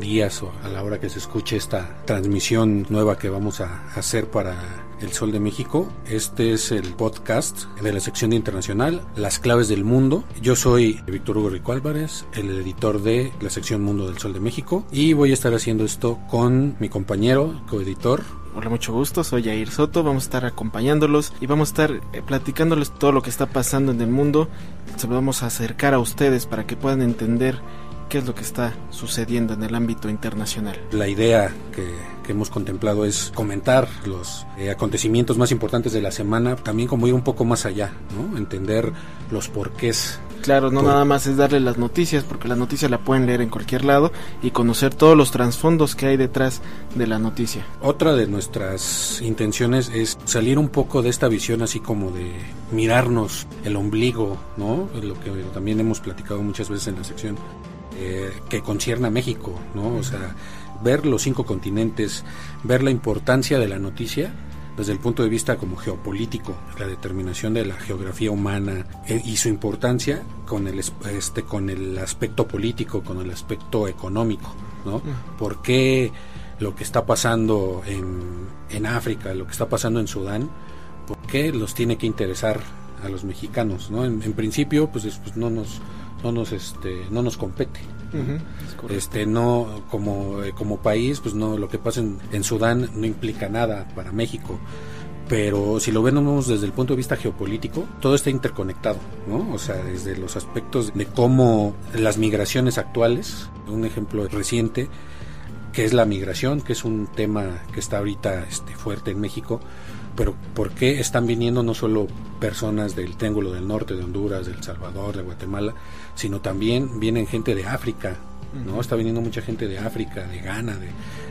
días o a la hora que se escuche esta transmisión nueva que vamos a hacer para el Sol de México. Este es el podcast de la sección internacional, Las claves del mundo. Yo soy Víctor Hugo Rico Álvarez, el editor de la sección Mundo del Sol de México, y voy a estar haciendo esto con mi compañero, coeditor, Hola, mucho gusto, soy Jair Soto, vamos a estar acompañándolos y vamos a estar eh, platicándoles todo lo que está pasando en el mundo, se lo vamos a acercar a ustedes para que puedan entender qué es lo que está sucediendo en el ámbito internacional. La idea que, que hemos contemplado es comentar los eh, acontecimientos más importantes de la semana, también como ir un poco más allá, ¿no? entender los porqués Claro, no Por- nada más es darle las noticias, porque la noticia la pueden leer en cualquier lado y conocer todos los trasfondos que hay detrás de la noticia. Otra de nuestras intenciones es salir un poco de esta visión así como de mirarnos el ombligo, ¿no? Lo que también hemos platicado muchas veces en la sección eh, que concierne a México, ¿no? O sea, ver los cinco continentes, ver la importancia de la noticia desde el punto de vista como geopolítico, la determinación de la geografía humana eh, y su importancia con el es- este con el aspecto político, con el aspecto económico, ¿no? ¿Por qué lo que está pasando en, en África, lo que está pasando en Sudán, por qué los tiene que interesar a los mexicanos, ¿no? En, en principio, pues, es- pues no nos no nos este no nos compete. Este no como eh, como país, pues no lo que pasa en, en Sudán no implica nada para México. Pero si lo vemos desde el punto de vista geopolítico, todo está interconectado, ¿no? O sea, desde los aspectos de cómo las migraciones actuales, un ejemplo reciente, que es la migración, que es un tema que está ahorita este, fuerte en México, pero ¿por qué están viniendo no solo personas del Triángulo del Norte, de Honduras, de El Salvador, de Guatemala, sino también vienen gente de África, ¿no? Está viniendo mucha gente de África, de Ghana, de,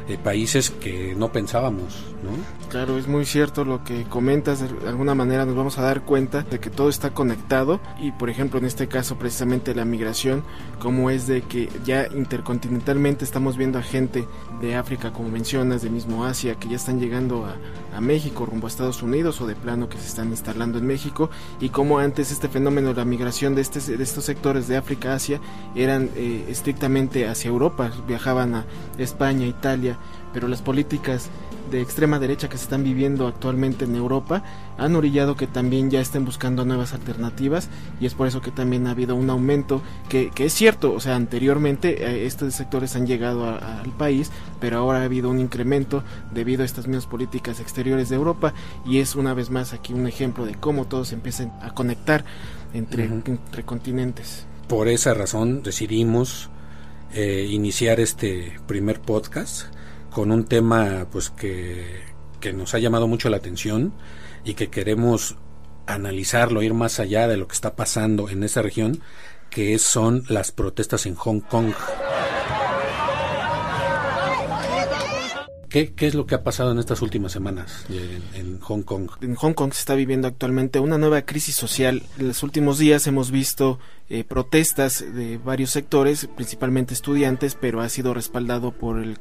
de países que no pensábamos, ¿no? Claro, es muy cierto lo que comentas. De alguna manera nos vamos a dar cuenta de que todo está conectado y, por ejemplo, en este caso precisamente la migración, como es de que ya intercontinentalmente estamos viendo a gente de África, como mencionas, de mismo Asia, que ya están llegando a, México rumbo a Estados Unidos o de plano que se están instalando en México y como antes este fenómeno de la migración de, este, de estos sectores de África Asia eran eh, estrictamente hacia Europa, viajaban a España, Italia, pero las políticas de extrema derecha que se están viviendo actualmente en Europa han orillado que también ya estén buscando nuevas alternativas y es por eso que también ha habido un aumento que, que es cierto, o sea, anteriormente eh, estos sectores han llegado a- a- al país, pero ahora ha habido un incremento debido a estas mismas políticas exteriores de Europa y es una vez más aquí un ejemplo de cómo todos empiezan a conectar entre, entre continentes. Por esa razón decidimos eh, iniciar este primer podcast con un tema pues que, que nos ha llamado mucho la atención y que queremos analizarlo, ir más allá de lo que está pasando en esa región, que son las protestas en Hong Kong. ¿Qué, qué es lo que ha pasado en estas últimas semanas en, en Hong Kong? en Hong Kong se está viviendo actualmente una nueva crisis social. En los últimos días hemos visto eh, protestas de varios sectores, principalmente estudiantes, pero ha sido respaldado por el,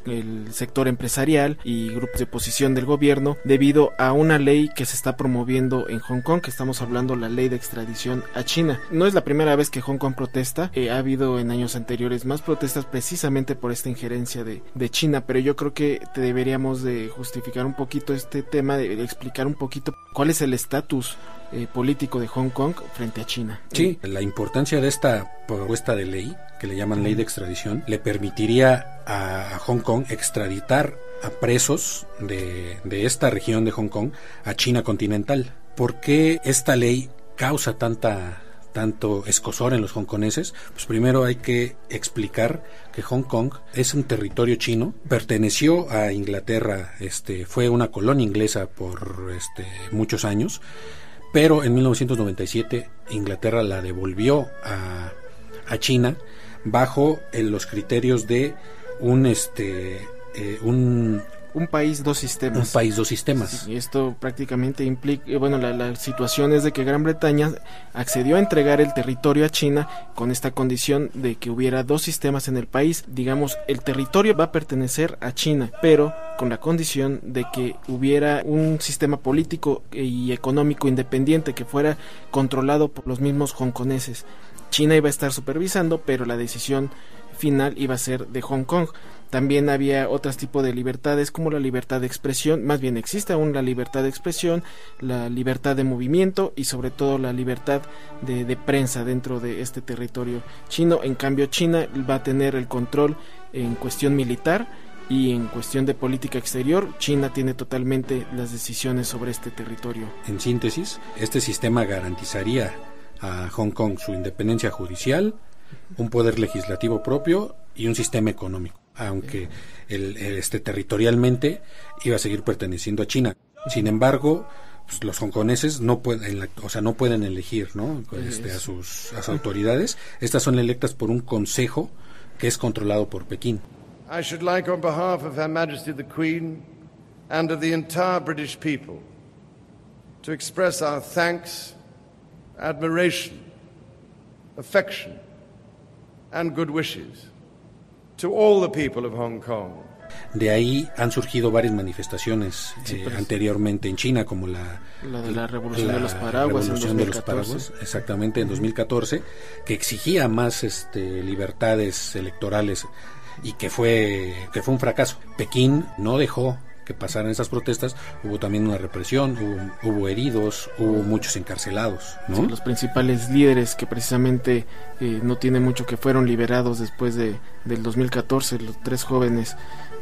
sector empresarial y grupos de oposición del gobierno debido a una ley que se está promoviendo en Hong Kong, que estamos hablando la ley de extradición a China. No es la primera vez que Hong Kong protesta, eh, ha habido en años anteriores más protestas precisamente por esta injerencia de, China, pero yo creo que te deberíamos de justificar un poquito este tema, de explicar un poquito cuál es el estatus eh, político de Hong Kong frente a China. Sí, la importancia de esta propuesta de ley, que le llaman ley de extradición, le permitiría a, Hong Kong extraditar a presos de, de esta región de Hong Kong a China continental. ¿Por qué esta ley causa tanta tanto escosor en los hongkoneses, pues primero hay que explicar que Hong Kong es un territorio chino, perteneció a Inglaterra, este, fue una colonia inglesa por este, muchos años, pero en 1997 Inglaterra la devolvió a, a China bajo eh, los criterios de un este eh, un un país, dos sistemas. Un país, dos sistemas. y esto prácticamente implica, eh, bueno, la, la, situación es de que Gran Bretaña accedió a entregar el territorio a China con esta condición de que hubiera dos sistemas en el país. Digamos, el territorio va a pertenecer a China, pero con la condición de que hubiera un sistema político y económico independiente que fuera controlado por los mismos hongkoneses. China iba a estar supervisando, pero la decisión final iba a ser de Hong Kong. También había otros tipos de libertades como la libertad de expresión, más bien existe aún la libertad de expresión, la libertad de movimiento y sobre todo la libertad de, de, prensa dentro de este territorio chino. En cambio, China va a tener el control en cuestión militar y en cuestión de política exterior, China tiene totalmente las decisiones sobre este territorio. En síntesis, este sistema garantizaría a Hong Kong su independencia judicial, un poder legislativo propio y un sistema económico aunque el, el, este, territorialmente iba a seguir perteneciendo a China. Sin embargo, pues, los hongkoneses no pueden, o sea, no pueden elegir, ¿no? Este, a sus, a sus autoridades. Estas son electas por un consejo que es controlado por Pekín. I should like, on behalf of Her Majesty the Queen and of the entire British people, to express our thanks, admiration, affection, and good wishes to all the people of Hong Kong. De ahí han surgido varias manifestaciones sí, eh, pues, anteriormente en China, como la, la de la Revolución la de los Paraguas, revolución de los Paraguas exactamente, en 2014, que exigía más este, libertades electorales y que fue, que fue un fracaso. Pekín no dejó que pasaran esas protestas, hubo también una represión, hubo, hubo heridos, hubo muchos encarcelados. ¿no? Sí, los principales líderes que precisamente eh, no tiene mucho que fueron liberados después de, del 2014, los tres jóvenes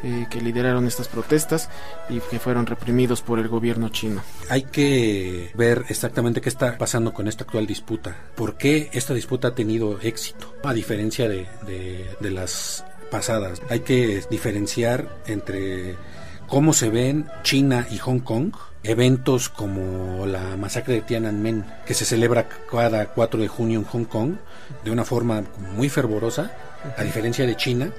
eh, que lideraron estas protestas y que fueron reprimidos por el gobierno chino. Hay que ver exactamente qué está pasando con esta actual disputa. ¿Por qué esta disputa ha tenido éxito? A diferencia de, de, de las pasadas. Hay que diferenciar entre cómo se ven China y Hong Kong eventos como la masacre de Tiananmen, que se celebra cada 4 de junio en Hong Kong de una forma muy fervorosa, a diferencia de China,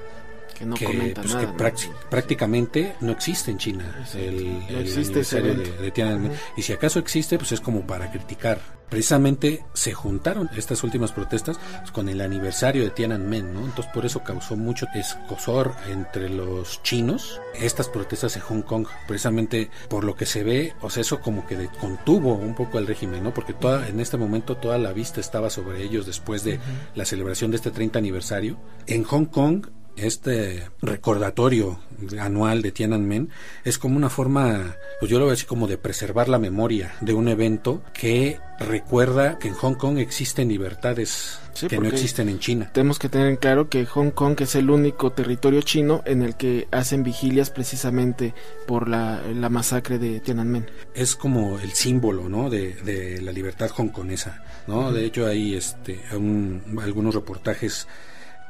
que, no que, comenta pues, nada, que ¿no? prácti- prácticamente no existe en China el, no el existe ese aniversario de, de Tiananmen. Y si acaso existe, pues es como para criticar. Precisamente se juntaron estas últimas protestas pues, con el aniversario de Tiananmen, ¿no? Entonces por eso causó mucho escosor entre los chinos estas protestas en Hong Kong, precisamente por lo que se ve, o sea, eso como que de- contuvo un poco al régimen, ¿no? Porque toda, en este momento toda la vista estaba sobre ellos después de la celebración de este 30 aniversario. En Hong Kong este recordatorio anual de Tiananmen es como una forma, pues yo lo veo así como de preservar la memoria de un evento que recuerda que en Hong Kong existen libertades Sí, que no existen en China. Tenemos que tener en claro que Hong Kong es el único territorio chino en el que hacen vigilias precisamente por la, la masacre de Tiananmen. es como el símbolo ¿no? de, de la libertad hongkonesa ¿no? de hecho hay este un- algunos reportajes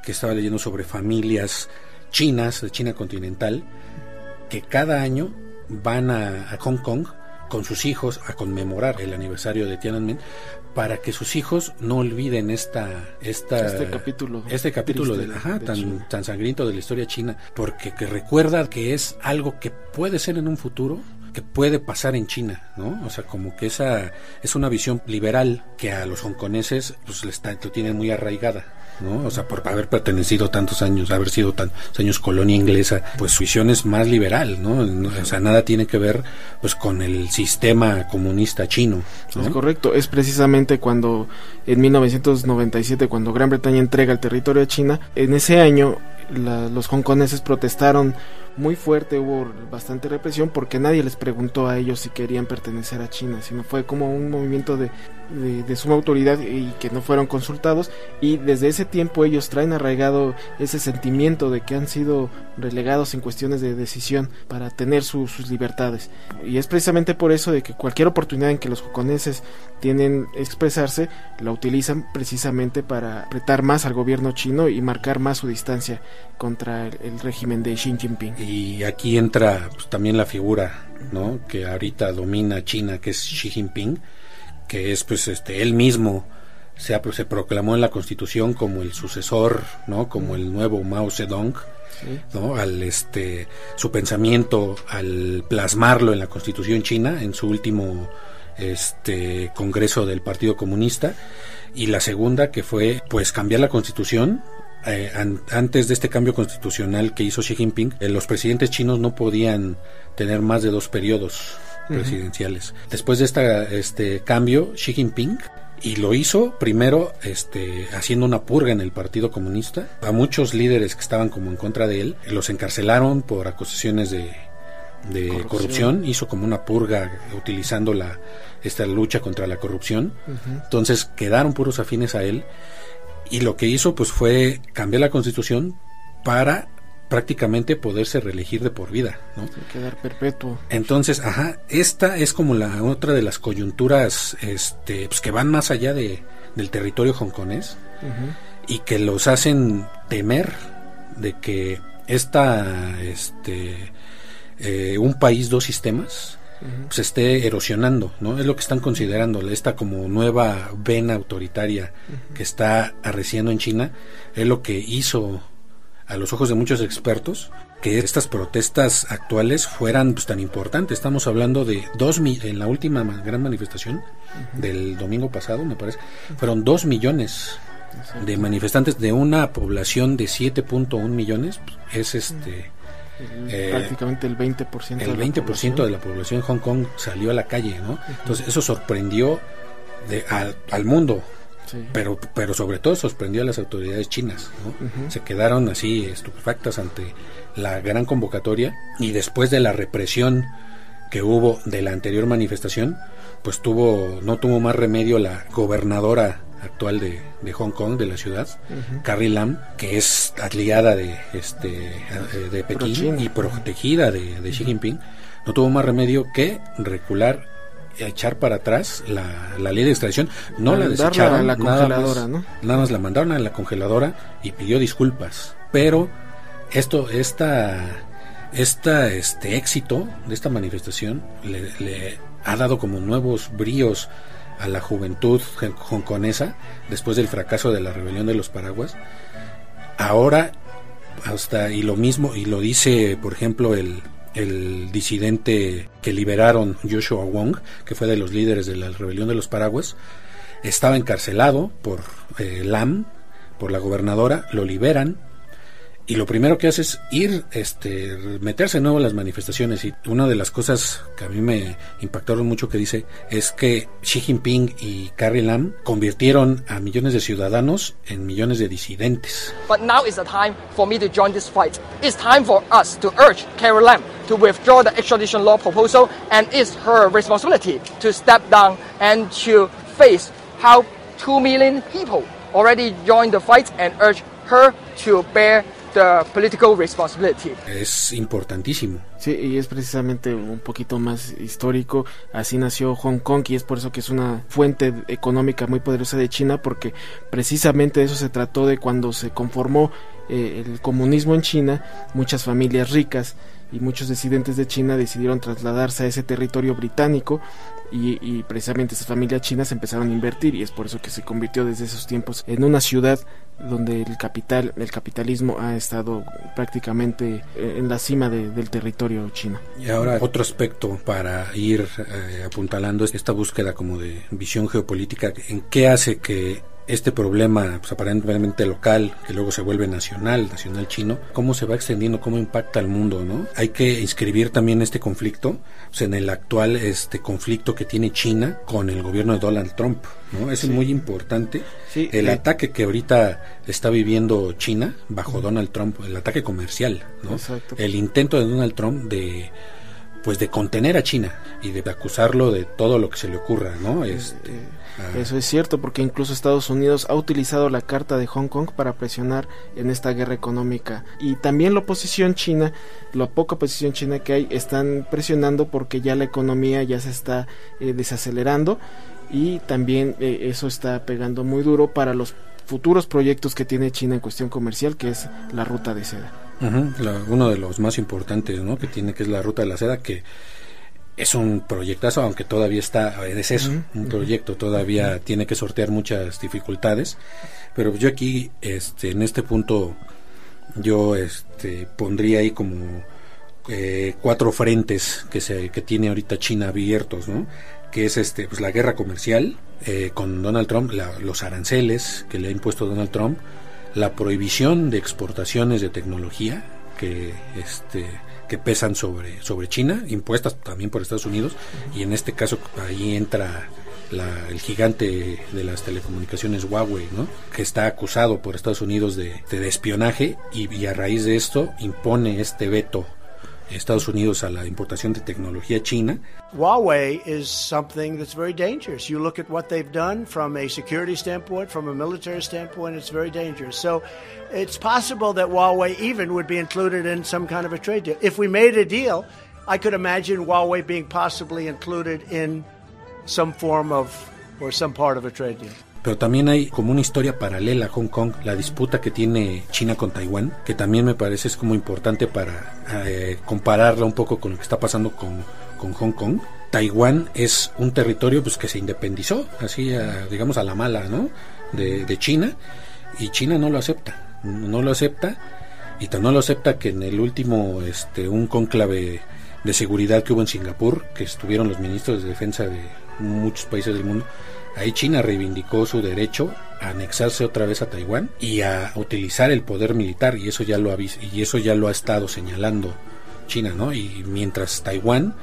que estaba leyendo sobre familias chinas de China continental que cada año van a, a Hong Kong con sus hijos a conmemorar el aniversario de Tiananmen para que sus hijos no olviden esta esta Este capítulo este capítulo triste de, de- ajá, de tan, tan sangriento de la historia china porque que recuerda que es algo que puede ser en un futuro que puede pasar en China, ¿no? O sea, como que esa es una visión liberal que a los hongkoneses pues le está, lo tienen muy arraigada. ¿No? O sea, por haber pertenecido tantos años, haber sido tantos años colonia inglesa, pues su visión es más liberal, ¿no? O sea, nada tiene que ver pues con el sistema comunista chino. Es correcto, es precisamente cuando en 1997 cuando Gran Bretaña entrega el territorio a China, en ese año los hongkoneses protestaron muy fuerte, hubo bastante represión porque nadie les preguntó a ellos si querían pertenecer a China, sino fue como un movimiento de, de, suma autoridad y que no fueron consultados y desde ese tiempo ellos traen arraigado ese sentimiento de que han sido relegados en cuestiones de decisión para tener sus libertades. Y es precisamente por eso de que cualquier oportunidad en que los japoneses tienen expresarse la utilizan precisamente para apretar más al gobierno chino y marcar más su distancia contra el, régimen de Xi Jinping y aquí entra pues, también la figura ¿no? que ahorita domina China que es Xi Jinping que es pues este él mismo se, se proclamó en la constitución como el sucesor, ¿no? Como el nuevo Mao Zedong, ¿no? Al este su pensamiento al plasmarlo en la constitución china en su último este congreso del Partido Comunista y la segunda que fue pues cambiar la constitución eh, antes de este cambio constitucional que hizo Xi Jinping, eh, los presidentes chinos no podían tener más de dos periodos presidenciales. Después de esta, este cambio, Xi Jinping y lo hizo primero este, haciendo una purga en el Partido Comunista. A muchos líderes que estaban como en contra de él los encarcelaron por acusaciones de, corrupción. Hizo como una purga utilizando la esta lucha contra la corrupción. Entonces quedaron puros afines a él y lo que hizo pues fue cambiar la constitución para prácticamente poderse reelegir de por vida, ¿no? Quedar perpetuo. Entonces, ajá, esta es como la otra de las coyunturas, este, pues que van más allá de, del territorio hongkonés y que los hacen temer de que esta, este, eh, un país dos sistemas se esté erosionando, ¿no? Es lo que están considerando esta como nueva vena autoritaria que está arreciando en China, es lo que hizo a los ojos de muchos expertos que estas protestas actuales fueran pues, tan importantes. Estamos hablando de dos en la última gran manifestación del domingo pasado, me parece, fueron dos millones de manifestantes de una población de 7.1 millones. Pues, es este eh, prácticamente el 20%. El 20% de la población de Hong Kong salió a la calle, ¿no? Entonces eso sorprendió de, al mundo, pero, pero sobre todo sorprendió a las autoridades chinas. Se quedaron así estupefactas ante la gran convocatoria y después de la represión que hubo de la anterior manifestación, pues tuvo no tuvo más remedio la gobernadora actual de, Hong Kong, de la ciudad, Carrie Lam, que es aliada de este de Pekín y protegida de, de Xi Jinping, no tuvo más remedio que recular echar para atrás la, ley de extradición. No la desecharon, la congeladora, nada más, Nada más la mandaron a la congeladora y pidió disculpas. Pero esto, esta, esta, este éxito de esta manifestación le, ha dado como nuevos bríos a la juventud hongkonesa después del fracaso de la rebelión de los paraguas. Ahora, hasta, y lo mismo, y lo dice, por ejemplo, el, el disidente que liberaron, Joshua Wong, que fue de los líderes de la rebelión de los Paraguas, estaba encarcelado por eh, Lam, por la gobernadora, lo liberan y lo primero que hace es ir, este, meterse de nuevo en las manifestaciones. Y una de las cosas que a mí me impactaron mucho que dice es que Xi Jinping y Carrie Lam convirtieron a millones de ciudadanos en millones de disidentes. But now is the time for me to join this fight. It's time for us to urge Carrie Lam to withdraw the extradition law proposal, and it's her responsibility to step down and to face how two million people already joined the fight and urge her to bear political responsibility. Es importantísimo. Sí, y es precisamente un poquito más histórico. Así nació Hong Kong y es por eso que es una fuente económica muy poderosa de China, porque precisamente eso se trató de cuando se conformó eh, el comunismo en China, muchas familias ricas y muchos disidentes de China decidieron trasladarse a ese territorio británico y, precisamente esas familias chinas empezaron a invertir y es por eso que se convirtió desde esos tiempos en una ciudad donde el capital, el capitalismo ha estado prácticamente eh, en la cima del territorio chino. Y ahora otro aspecto para ir eh, apuntalando es esta búsqueda como de visión geopolítica, ¿en qué hace que este problema pues, aparentemente local, que luego se vuelve nacional, nacional chino, cómo se va extendiendo, cómo impacta al mundo, ¿no? Hay que inscribir también este conflicto pues, en el actual este conflicto que tiene China con el gobierno de Donald Trump, ¿no? Es muy importante. el ataque que ahorita está viviendo China bajo Donald Trump, el ataque comercial, ¿no? El intento de Donald Trump de pues de contener a China y de acusarlo de todo lo que se le ocurra, ¿no? Este, ah. Eso es cierto, porque incluso Estados Unidos ha utilizado la carta de Hong Kong para presionar en esta guerra económica. Y también la oposición china, la poca oposición china que hay, están presionando porque ya la economía ya se está eh, desacelerando y también eh, eso está pegando muy duro para los futuros proyectos que tiene China en cuestión comercial, que es la ruta de seda uno de los más importantes ¿no? que tiene, que es la Ruta de la Seda, que es un proyectazo, aunque todavía está, es eso, un proyecto, todavía tiene que sortear muchas dificultades, pero yo aquí, este, en este punto, yo este, pondría ahí como eh, cuatro frentes que, se, que tiene ahorita China abiertos, ¿no? que es este, pues, la guerra comercial eh, con Donald Trump, los aranceles que le ha impuesto Donald Trump, la prohibición de exportaciones de tecnología que este que pesan sobre sobre China impuestas también por Estados Unidos y en este caso ahí entra el gigante de las telecomunicaciones Huawei, ¿no? que está acusado por Estados Unidos de, de espionaje y, a raíz de esto impone este veto Estados Unidos a la importación de tecnología china. Huawei is something that's very dangerous. You look at what they've done from a security standpoint, from a military standpoint, it's very dangerous. So it's possible that Huawei even would be included in some kind of a trade deal. If we made a deal, I could imagine Huawei being possibly included in some form of or some part of a trade deal. Pero también hay como una historia paralela a Hong Kong, la disputa que tiene China con Taiwán, que también me parece es como importante para eh, compararla un poco con lo que está pasando con, con Hong Kong. Taiwán es un territorio pues que se independizó, así digamos a la mala, ¿no? De, de, China y China no lo acepta, no lo acepta y no lo acepta que en el último este un cónclave de seguridad que hubo en Singapur, que estuvieron los ministros de defensa de muchos países del mundo, Ahí China reivindicó su derecho a anexarse otra vez a Taiwán y a utilizar el poder militar y eso ya lo ha y eso ya lo ha estado señalando China, ¿no? Y mientras Taiwán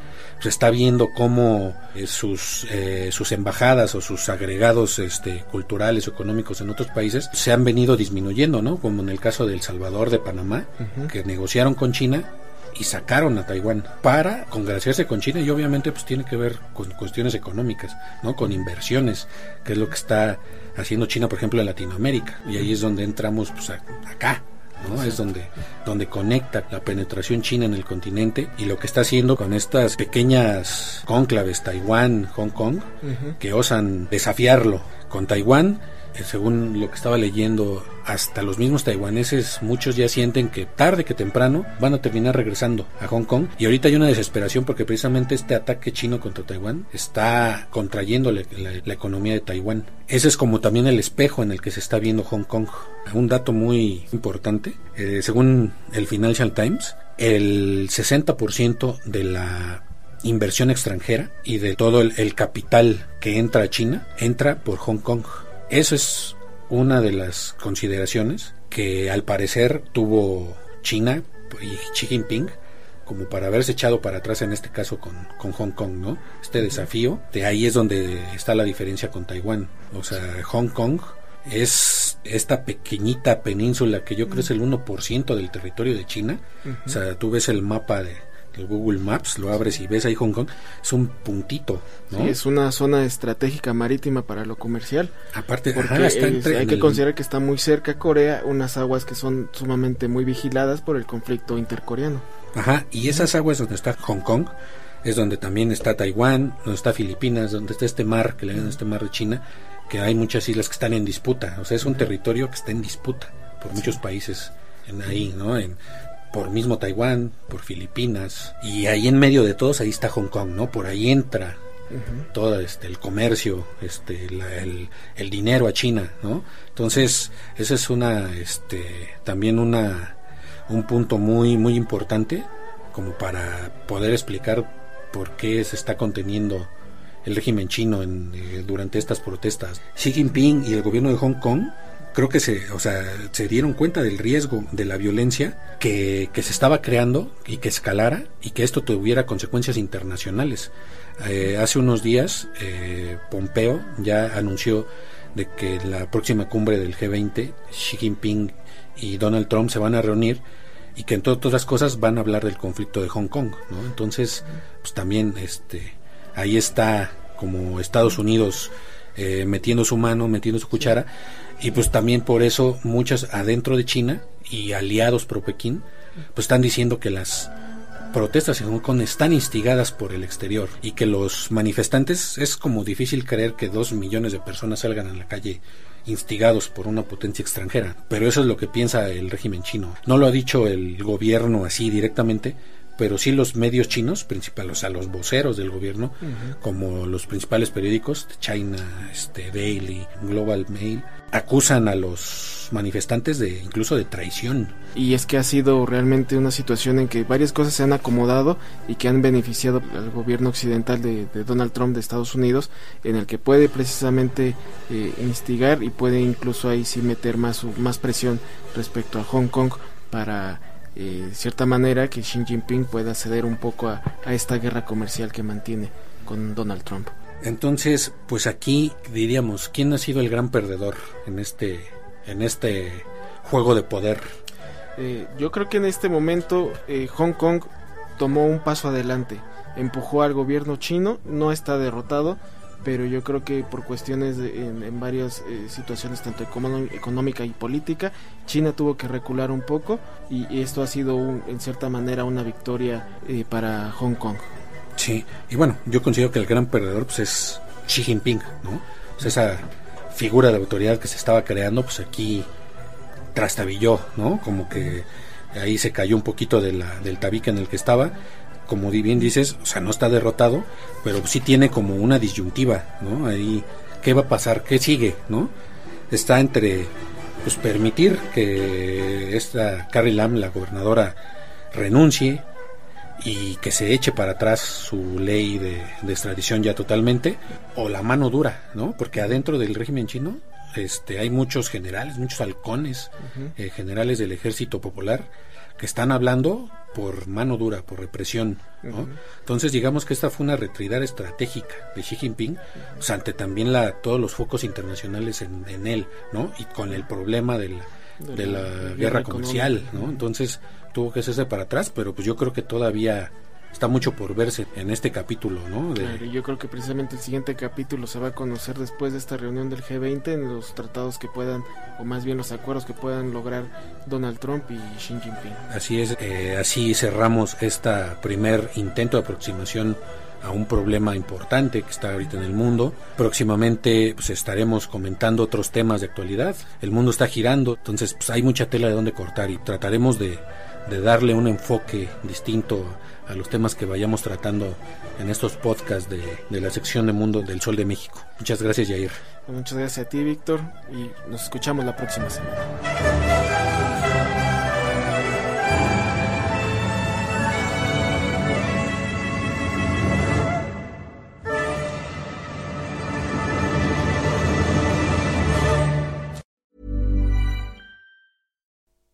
se está viendo cómo eh, sus eh, sus embajadas o sus agregados este, culturales o económicos en otros países se han venido disminuyendo, ¿no? Como en el caso de El Salvador, de Panamá, que negociaron con China y sacaron a Taiwán para congraciarse con China y obviamente pues tiene que ver con cuestiones económicas, ¿no? Con inversiones, que es lo que está haciendo China, por ejemplo, en Latinoamérica. Y ahí es donde entramos pues acá, ¿no? Es donde, donde conecta la penetración china en el continente y lo que está haciendo con estas pequeñas cónclaves, Taiwán, Hong Kong, que osan desafiarlo. Con Taiwán según lo que estaba leyendo, hasta los mismos taiwaneses, muchos ya sienten que tarde que temprano van a terminar regresando a Hong Kong. Y ahorita hay una desesperación porque precisamente este ataque chino contra Taiwán está contrayendo la, economía de Taiwán. Ese es como también el espejo en el que se está viendo Hong Kong. Un dato muy importante, eh, según el Financial Times, el 60% de la inversión extranjera y de todo el capital que entra a China entra por Hong Kong. Eso es una de las consideraciones que al parecer tuvo China y Xi Jinping como para haberse echado para atrás en este caso con, Hong Kong, ¿no? Este desafío, de ahí es donde está la diferencia con Taiwán. O sea, Hong Kong es esta pequeñita península que yo creo es el 1% del territorio de China. O sea, tú ves el mapa de, el Google Maps, lo abres y ves ahí Hong Kong, es un puntito, ¿no? es una zona estratégica marítima para lo comercial. Aparte, porque hay que considerar que está muy cerca a Corea, unas aguas que son sumamente muy vigiladas por el conflicto intercoreano. Ajá, y esas aguas donde está Hong Kong es donde también está Taiwán, donde está Filipinas, donde está este mar, que le llaman este mar de China, que hay muchas islas que están en disputa, o sea, es un territorio que está en disputa por muchos países en ahí, ¿no? En, por mismo Taiwán, por Filipinas, y ahí en medio de todos, ahí está Hong Kong, ¿no? Por ahí entra todo este el comercio este el, el, dinero a China no entonces ese es una este también una un punto muy muy importante como para poder explicar por qué se está conteniendo el régimen chino en, eh, durante estas protestas. Xi Jinping y el gobierno de Hong Kong creo que se, o sea, se dieron cuenta del riesgo de la violencia que, que se estaba creando y que escalara y que esto tuviera consecuencias internacionales. Eh, hace unos días, eh, Pompeo ya anunció de que la próxima cumbre del G20, Xi Jinping y Donald Trump se van a reunir y que entre otras cosas van a hablar del conflicto de Hong Kong. Entonces, pues también este ahí está como Estados Unidos eh, metiendo su mano, metiendo su cuchara y pues también por eso muchas adentro de China y aliados pro Pekín pues están diciendo que las protestas en Hong Kong están instigadas por el exterior y que los manifestantes es como difícil creer que dos millones de personas salgan a la calle instigados por una potencia extranjera. Pero eso es lo que piensa el régimen chino. No lo ha dicho el gobierno así directamente, pero sí los medios chinos, principales, o sea, los voceros del gobierno, como los principales periódicos, China, este, Daily, Global Mail, acusan a los manifestantes de incluso de traición. Y es que ha sido realmente una situación en que varias cosas se han acomodado y que han beneficiado al gobierno occidental de, Donald Trump de Estados Unidos, en el que puede precisamente eh, instigar y puede incluso ahí sí meter más, más presión respecto a Hong Kong para eh, cierta manera que Xi Jinping pueda ceder un poco a, esta guerra comercial que mantiene con Donald Trump. Entonces, pues aquí diríamos, ¿quién ha sido el gran perdedor en este, en este juego de poder? Eh, yo creo que en este momento eh, Hong Kong tomó un paso adelante, empujó al gobierno chino, no está derrotado, pero yo creo que por cuestiones en, varias eh, situaciones, tanto económica y política, China tuvo que recular un poco y, esto ha sido en cierta manera una victoria eh, para Hong Kong. Sí, y bueno, yo considero que el gran perdedor pues es Xi Jinping, ¿no? esa figura de autoridad que se estaba creando, pues aquí trastabilló, ¿no? Como que ahí se cayó un poquito de la, del tabique en el que estaba como bien dices, o sea, no está derrotado, pero sí tiene como una disyuntiva, ¿no? Ahí, ¿qué va a pasar? ¿Qué sigue? ¿No? Está entre, pues, permitir que esta Carrie Lam, la gobernadora, renuncie y que se eche para atrás su ley de, extradición ya totalmente, o la mano dura, ¿no? Porque adentro del régimen chino este, hay muchos generales, muchos halcones, eh, generales del ejército popular, que están hablando por mano dura, por represión. Entonces digamos que esta fue una retirada estratégica de Xi Jinping, pues, ante también la, todos los focos internacionales en, en él, ¿no? Y con el problema de la, de la, guerra comercial, ¿no? Entonces tuvo que hacerse para atrás, pero pues yo creo que todavía está mucho por verse en este capítulo, ¿no? Claro, yo creo que precisamente el siguiente capítulo se va a conocer después de esta reunión del G20 en los tratados que puedan, o más bien los acuerdos que puedan lograr Donald Trump y Xi Jinping. Así es, eh, así cerramos este primer intento de aproximación a un problema importante que está ahorita en el mundo. Próximamente pues, estaremos comentando otros temas de actualidad. El mundo está girando, entonces pues, hay mucha tela de donde cortar y trataremos de, de darle un enfoque distinto a los temas que vayamos tratando en estos podcasts de, de la sección de Mundo del Sol de México. Muchas gracias, Jair. Muchas gracias a ti, Víctor, y nos escuchamos la próxima semana.